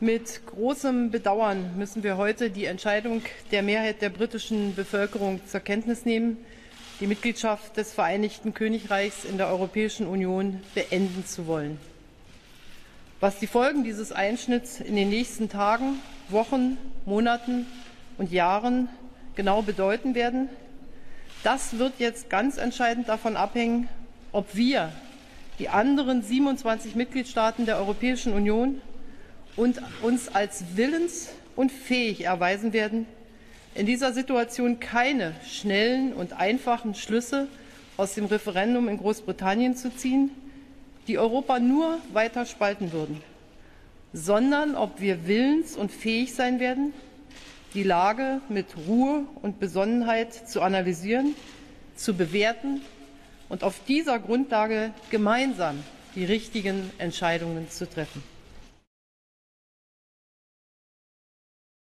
Mit großem Bedauern müssen wir heute die Entscheidung der Mehrheit der britischen Bevölkerung zur Kenntnis nehmen, die Mitgliedschaft des Vereinigten Königreichs in der Europäischen Union beenden zu wollen. Was die Folgen dieses Einschnitts in den nächsten Tagen, Wochen, Monaten und Jahren genau bedeuten werden, das wird jetzt ganz entscheidend davon abhängen, ob wir, die anderen 27 Mitgliedstaaten der Europäischen Union, und uns als willens und fähig erweisen werden, in dieser Situation keine schnellen und einfachen Schlüsse aus dem Referendum in Großbritannien zu ziehen, die Europa nur weiter spalten würden, sondern ob wir willens und fähig sein werden, die Lage mit Ruhe und Besonnenheit zu analysieren, zu bewerten und auf dieser Grundlage gemeinsam die richtigen Entscheidungen zu treffen.